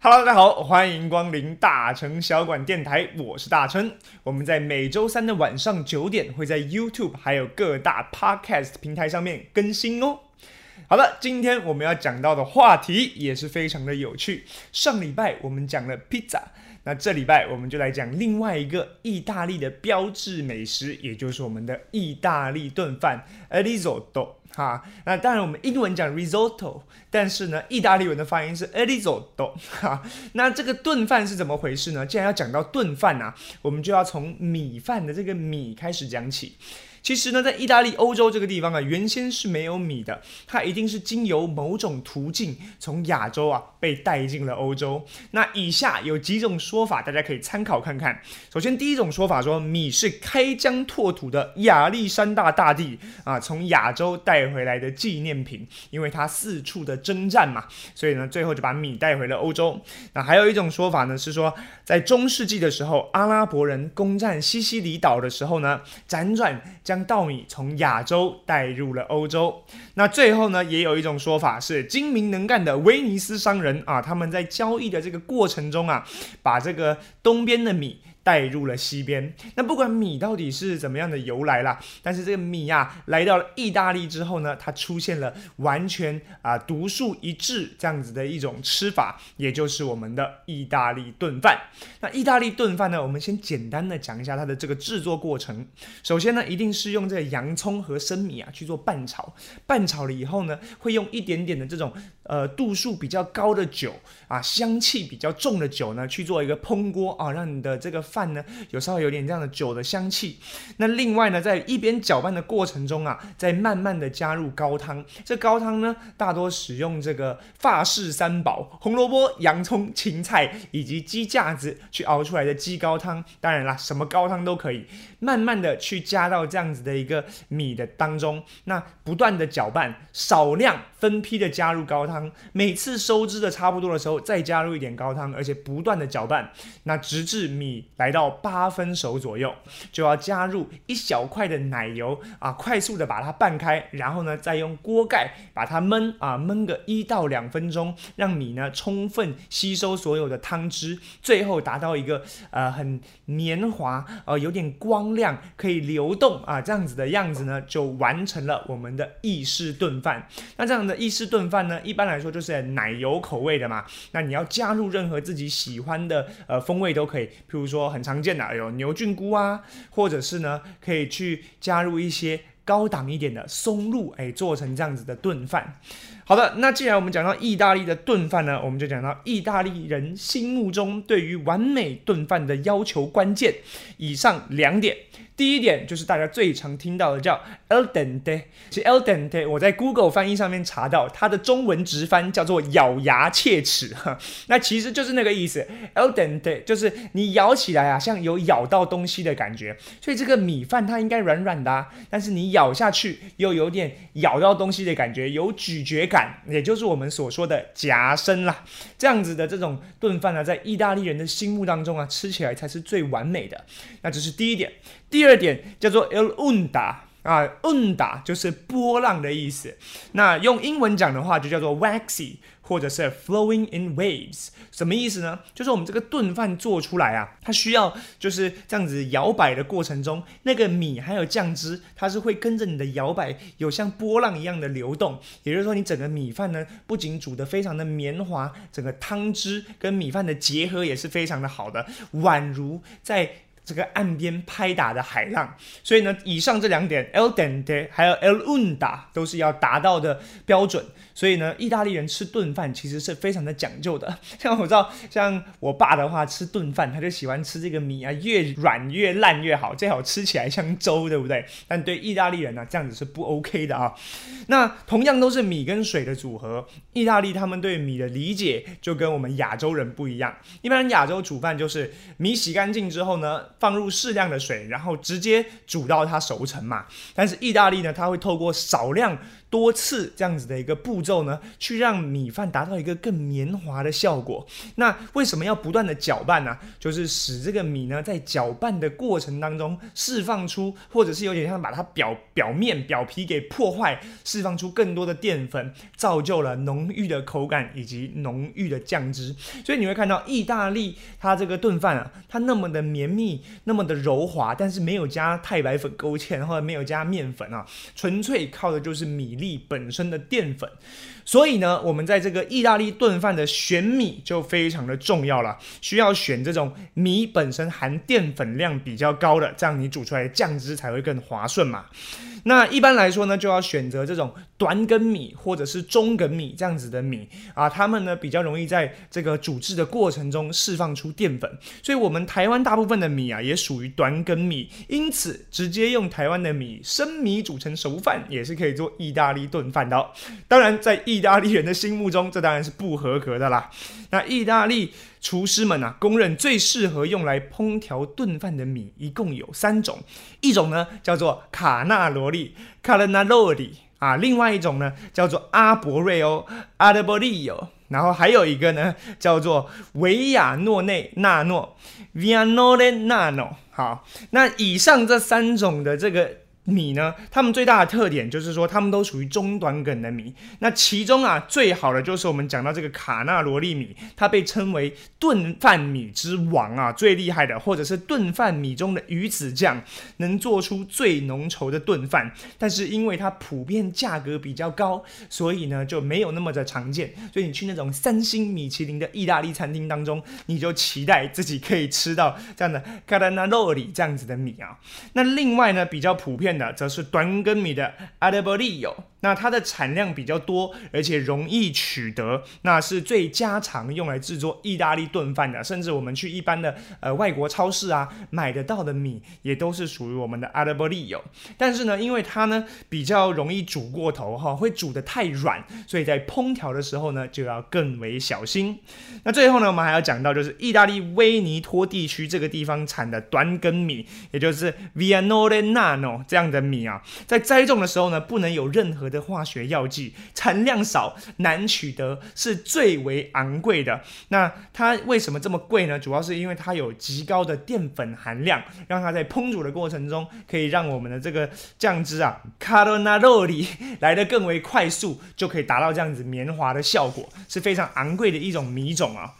Hello，大家好，欢迎光临大成小馆电台，我是大成。我们在每周三的晚上九点会在 YouTube 还有各大 Podcast 平台上面更新哦。好了，今天我们要讲到的话题也是非常的有趣。上礼拜我们讲了 Pizza，那这礼拜我们就来讲另外一个意大利的标志美食，也就是我们的意大利炖饭 risotto。哈，那当然我们英文讲 risotto，但是呢，意大利文的发音是 risotto。哈，那这个炖饭是怎么回事呢？既然要讲到炖饭啊，我们就要从米饭的这个米开始讲起。其实呢，在意大利、欧洲这个地方啊，原先是没有米的，它一定是经由某种途径从亚洲啊被带进了欧洲。那以下有几种说法，大家可以参考看看。首先，第一种说法说，米是开疆拓土的亚历山大大帝啊从亚洲带回来的纪念品，因为他四处的征战嘛，所以呢，最后就把米带回了欧洲。那还有一种说法呢，是说在中世纪的时候，阿拉伯人攻占西西里岛的时候呢，辗转将稻米从亚洲带入了欧洲。那最后呢，也有一种说法是精明能干的威尼斯商人啊，他们在交易的这个过程中啊，把这个东边的米。带入了西边，那不管米到底是怎么样的由来啦，但是这个米呀来到了意大利之后呢，它出现了完全啊独树一帜这样子的一种吃法，也就是我们的意大利炖饭。那意大利炖饭呢，我们先简单的讲一下它的这个制作过程。首先呢，一定是用这个洋葱和生米啊去做拌炒，拌炒了以后呢，会用一点点的这种呃度数比较高的酒啊，香气比较重的酒呢去做一个烹锅啊，让你的这个。饭饭呢，有稍微有点这样的酒的香气。那另外呢，在一边搅拌的过程中啊，再慢慢的加入高汤。这高汤呢，大多使用这个法式三宝：红萝卜、洋葱、芹菜以及鸡架子去熬出来的鸡高汤。当然啦，什么高汤都可以。慢慢的去加到这样子的一个米的当中，那不断的搅拌，少量分批的加入高汤。每次收汁的差不多的时候，再加入一点高汤，而且不断的搅拌。那直至米来。来到八分熟左右，就要加入一小块的奶油啊，快速的把它拌开，然后呢，再用锅盖把它焖啊，焖个一到两分钟，让米呢充分吸收所有的汤汁，最后达到一个呃很绵滑呃有点光亮，可以流动啊这样子的样子呢，就完成了我们的意式炖饭。那这样的意式炖饭呢，一般来说就是奶油口味的嘛。那你要加入任何自己喜欢的呃风味都可以，譬如说。很很常见的有牛菌菇啊，或者是呢，可以去加入一些高档一点的松露，哎，做成这样子的炖饭。好的，那既然我们讲到意大利的炖饭呢，我们就讲到意大利人心目中对于完美炖饭的要求关键，以上两点。第一点就是大家最常听到的叫 el dente，其实 el dente 我在 Google 翻译上面查到它的中文直翻叫做咬牙切齿，哈，那其实就是那个意思。el dente 就是你咬起来啊，像有咬到东西的感觉，所以这个米饭它应该软软的，但是你咬下去又有点咬到东西的感觉，有咀嚼感，也就是我们所说的夹生啦。这样子的这种炖饭呢，在意大利人的心目当中啊，吃起来才是最完美的。那这是第一点。第二点叫做 el onda 啊，onda 就是波浪的意思。那用英文讲的话，就叫做 waxy，或者是 flowing in waves。什么意思呢？就是我们这个炖饭做出来啊，它需要就是这样子摇摆的过程中，那个米还有酱汁，它是会跟着你的摇摆，有像波浪一样的流动。也就是说，你整个米饭呢，不仅煮得非常的绵滑，整个汤汁跟米饭的结合也是非常的好的，宛如在。这个岸边拍打的海浪，所以呢，以上这两点，el dente 还有 el unda 都是要达到的标准。所以呢，意大利人吃顿饭其实是非常的讲究的。像我知道，像我爸的话，吃顿饭他就喜欢吃这个米啊，越软越烂越好，最好吃起来像粥，对不对？但对意大利人呢，这样子是不 OK 的啊。那同样都是米跟水的组合，意大利他们对米的理解就跟我们亚洲人不一样。一般亚洲煮饭就是米洗干净之后呢，放入适量的水，然后直接煮到它熟成嘛。但是意大利呢，它会透过少量多次这样子的一个步骤呢，去让米饭达到一个更绵滑的效果。那为什么要不断的搅拌呢？就是使这个米呢，在搅拌的过程当中释放出，或者是有点像把它表表面表皮给破坏，释放出更多的淀粉，造就了浓郁的口感以及浓郁的酱汁。所以你会看到意大利它这个炖饭啊，它那么的绵密，那么的柔滑，但是没有加太白粉勾芡，或者没有加面粉啊，纯粹靠的就是米粒本身的淀粉。所以呢，我们在这个意大利炖饭的选米就非常的重要了，需要选这种米本身含淀粉量比较高的，这样你煮出来的酱汁才会更滑顺嘛。那一般来说呢，就要选择这种短梗米或者是中梗米这样子的米啊，它们呢比较容易在这个煮制的过程中释放出淀粉。所以，我们台湾大部分的米啊，也属于短梗米，因此直接用台湾的米生米煮成熟饭，也是可以做意大利炖饭的。哦。当然，在意大利人的心目中，这当然是不合格的啦。那意大利。厨师们啊，公认最适合用来烹调炖饭的米一共有三种，一种呢叫做卡纳罗利 （Carnaroli） 啊，另外一种呢叫做阿伯瑞欧 （Arbolio），然后还有一个呢叫做维亚诺内纳诺 （Vianore Nano）。好，那以上这三种的这个。米呢？它们最大的特点就是说，它们都属于中短梗的米。那其中啊，最好的就是我们讲到这个卡纳罗利米，它被称为炖饭米之王啊，最厉害的，或者是炖饭米中的鱼子酱，能做出最浓稠的炖饭。但是因为它普遍价格比较高，所以呢就没有那么的常见。所以你去那种三星米其林的意大利餐厅当中，你就期待自己可以吃到这样的卡纳罗里这样子的米啊。那另外呢，比较普遍。则是短根米的阿德伯利有。那它的产量比较多，而且容易取得，那是最家常用来制作意大利炖饭的。甚至我们去一般的呃外国超市啊买得到的米，也都是属于我们的阿拉伯利有。但是呢，因为它呢比较容易煮过头哈，会煮得太软，所以在烹调的时候呢就要更为小心。那最后呢，我们还要讲到就是意大利威尼托地区这个地方产的短根米，也就是 Vianore Nano 这样的米啊，在栽种的时候呢，不能有任何的化学药剂产量少，难取得，是最为昂贵的。那它为什么这么贵呢？主要是因为它有极高的淀粉含量，让它在烹煮的过程中，可以让我们的这个酱汁啊，卡罗纳肉里来的更为快速，就可以达到这样子绵滑的效果，是非常昂贵的一种米种啊。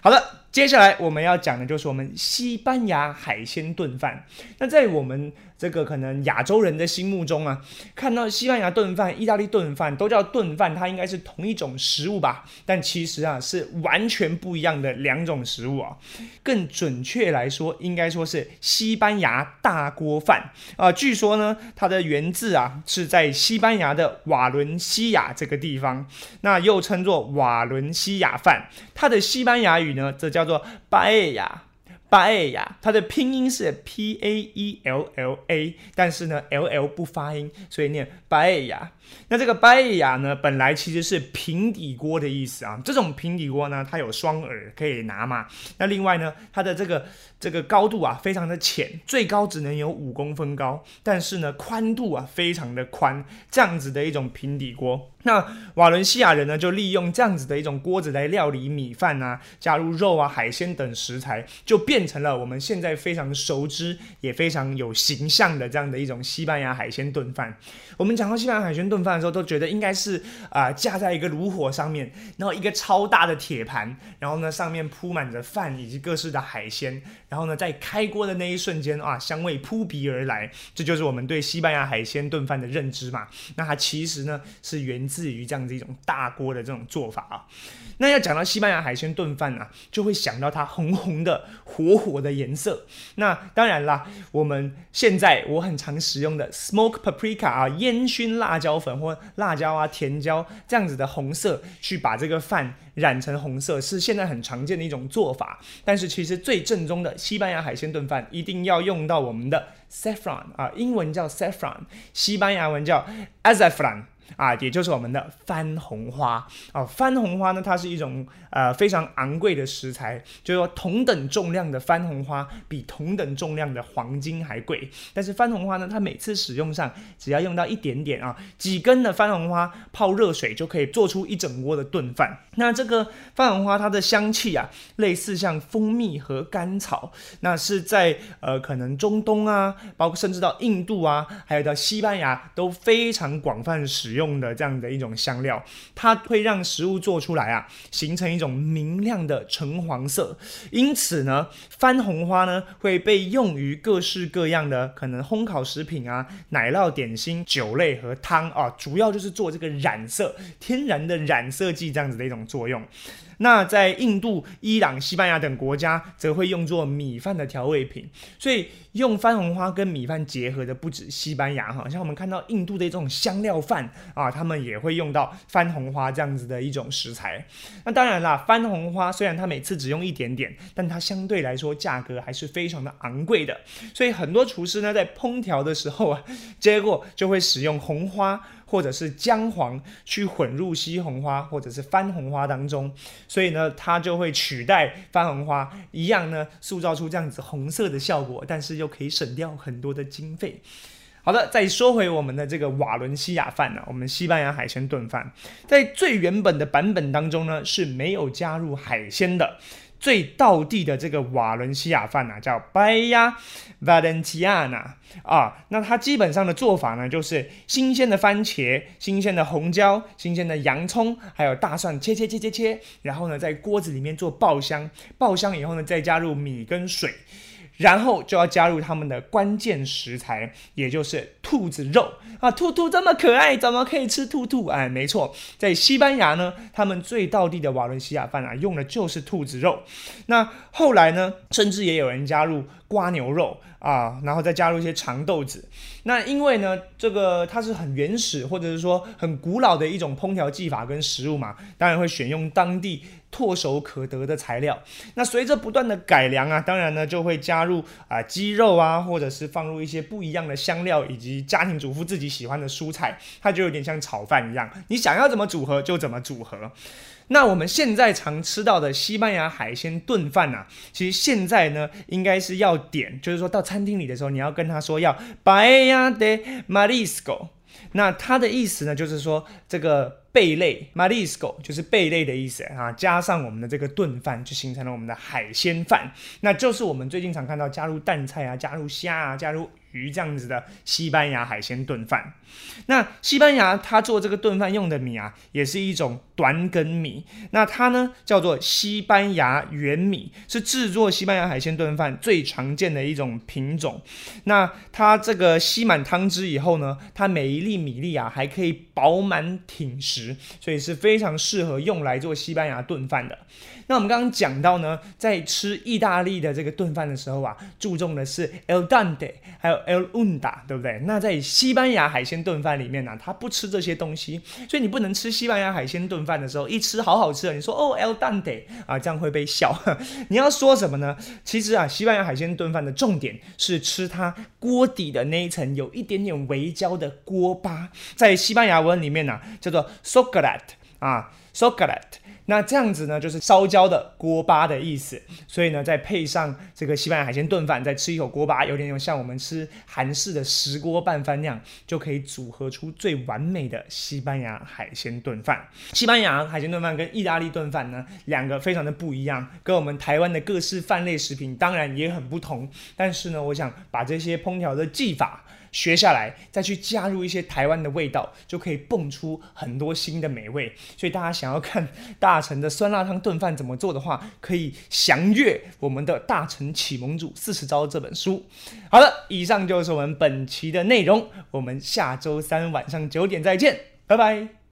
好的，接下来我们要讲的就是我们西班牙海鲜炖饭。那在我们这个可能亚洲人的心目中啊，看到西班牙炖饭、意大利炖饭都叫炖饭，它应该是同一种食物吧？但其实啊，是完全不一样的两种食物啊。更准确来说，应该说是西班牙大锅饭啊。据说呢，它的源自啊是在西班牙的瓦伦西亚这个地方，那又称作瓦伦西亚饭。它的西班牙语呢，则叫做巴耶亚。巴耶亚，它的拼音是 P A E L L A，但是呢，L L 不发音，所以念巴耶亚。那这个巴艾亚呢，本来其实是平底锅的意思啊。这种平底锅呢，它有双耳可以拿嘛。那另外呢，它的这个这个高度啊，非常的浅，最高只能有五公分高，但是呢，宽度啊，非常的宽，这样子的一种平底锅。那瓦伦西亚人呢，就利用这样子的一种锅子来料理米饭啊，加入肉啊、海鲜等食材，就变成了我们现在非常熟知也非常有形象的这样的一种西班牙海鲜炖饭。我们讲到西班牙海鲜炖饭的时候，都觉得应该是啊架在一个炉火上面，然后一个超大的铁盘，然后呢上面铺满着饭以及各式的海鲜，然后呢在开锅的那一瞬间啊香味扑鼻而来，这就是我们对西班牙海鲜炖饭的认知嘛。那它其实呢是源自于这样子一种大锅的这种做法啊。那要讲到西班牙海鲜炖饭呢，就会想到它红红的、火火的颜色。那当然啦，我们现在我很常使用的 smoke paprika 啊。烟熏辣椒粉或辣椒啊、甜椒这样子的红色，去把这个饭染成红色，是现在很常见的一种做法。但是其实最正宗的西班牙海鲜炖饭，一定要用到我们的 saffron 啊，英文叫 saffron，西班牙文叫 azafran。啊，也就是我们的番红花啊。番红花呢，它是一种呃非常昂贵的食材，就是说同等重量的番红花比同等重量的黄金还贵。但是番红花呢，它每次使用上只要用到一点点啊，几根的番红花泡热水就可以做出一整锅的炖饭。那这个番红花它的香气啊，类似像蜂蜜和甘草，那是在呃可能中东啊，包括甚至到印度啊，还有到西班牙都非常广泛使用用的这样的一种香料，它会让食物做出来啊，形成一种明亮的橙黄色。因此呢，番红花呢会被用于各式各样的可能烘烤食品啊、奶酪点心、酒类和汤啊，主要就是做这个染色，天然的染色剂这样子的一种作用。那在印度、伊朗、西班牙等国家，则会用作米饭的调味品。所以用番红花跟米饭结合的不止西班牙哈，像我们看到印度的这种香料饭啊，他们也会用到番红花这样子的一种食材。那当然啦，番红花虽然它每次只用一点点，但它相对来说价格还是非常的昂贵的。所以很多厨师呢，在烹调的时候啊，结果就会使用红花。或者是姜黄去混入西红花或者是番红花当中，所以呢，它就会取代番红花一样呢，塑造出这样子红色的效果，但是又可以省掉很多的经费。好的，再说回我们的这个瓦伦西亚饭呢，我们西班牙海鲜炖饭，在最原本的版本当中呢是没有加入海鲜的。最道地的这个瓦伦西亚饭呢，叫拜亚 Valentiana 啊，那它基本上的做法呢，就是新鲜的番茄、新鲜的红椒、新鲜的洋葱，还有大蒜切切切切切，然后呢，在锅子里面做爆香，爆香以后呢，再加入米跟水。然后就要加入他们的关键食材，也就是兔子肉啊！兔兔这么可爱，怎么可以吃兔兔？哎，没错，在西班牙呢，他们最道地的瓦伦西亚饭啊，用的就是兔子肉。那后来呢，甚至也有人加入。瓜牛肉啊，然后再加入一些长豆子。那因为呢，这个它是很原始或者是说很古老的一种烹调技法跟食物嘛，当然会选用当地唾手可得的材料。那随着不断的改良啊，当然呢就会加入啊鸡肉啊，或者是放入一些不一样的香料，以及家庭主妇自己喜欢的蔬菜，它就有点像炒饭一样，你想要怎么组合就怎么组合。那我们现在常吃到的西班牙海鲜炖饭啊，其实现在呢，应该是要点，就是说到餐厅里的时候，你要跟他说要 “Bande marisco。那它的意思呢，就是说这个贝类 marisco 就是贝类的意思啊，加上我们的这个炖饭，就形成了我们的海鲜饭。那就是我们最近常看到加入蛋菜啊，加入虾啊，加入。鱼这样子的西班牙海鲜炖饭，那西班牙它做这个炖饭用的米啊，也是一种短梗米。那它呢叫做西班牙圆米，是制作西班牙海鲜炖饭最常见的一种品种。那它这个吸满汤汁以后呢，它每一粒米粒啊还可以饱满挺实，所以是非常适合用来做西班牙炖饭的。那我们刚刚讲到呢，在吃意大利的这个炖饭的时候啊，注重的是 el dente，还有 el unda，对不对？那在西班牙海鲜炖饭里面呢，它不吃这些东西，所以你不能吃西班牙海鲜炖饭的时候一吃好好吃，你说哦 el dente 啊，这样会被笑。你要说什么呢？其实啊，西班牙海鲜炖饭的重点是吃它锅底的那一层有一点点微焦的锅巴，在西班牙文里面呢叫做 s o c a r a t 啊 s o c a r a t 那这样子呢，就是烧焦的锅巴的意思。所以呢，再配上这个西班牙海鲜炖饭，再吃一口锅巴，有点像我们吃韩式的石锅拌饭那样，就可以组合出最完美的西班牙海鲜炖饭。西班牙海鲜炖饭跟意大利炖饭呢，两个非常的不一样，跟我们台湾的各式饭类食品当然也很不同。但是呢，我想把这些烹调的技法。学下来，再去加入一些台湾的味道，就可以蹦出很多新的美味。所以大家想要看大成的酸辣汤炖饭怎么做的话，可以详阅我们的《大成启蒙组四十招》这本书。好了，以上就是我们本期的内容，我们下周三晚上九点再见，拜拜。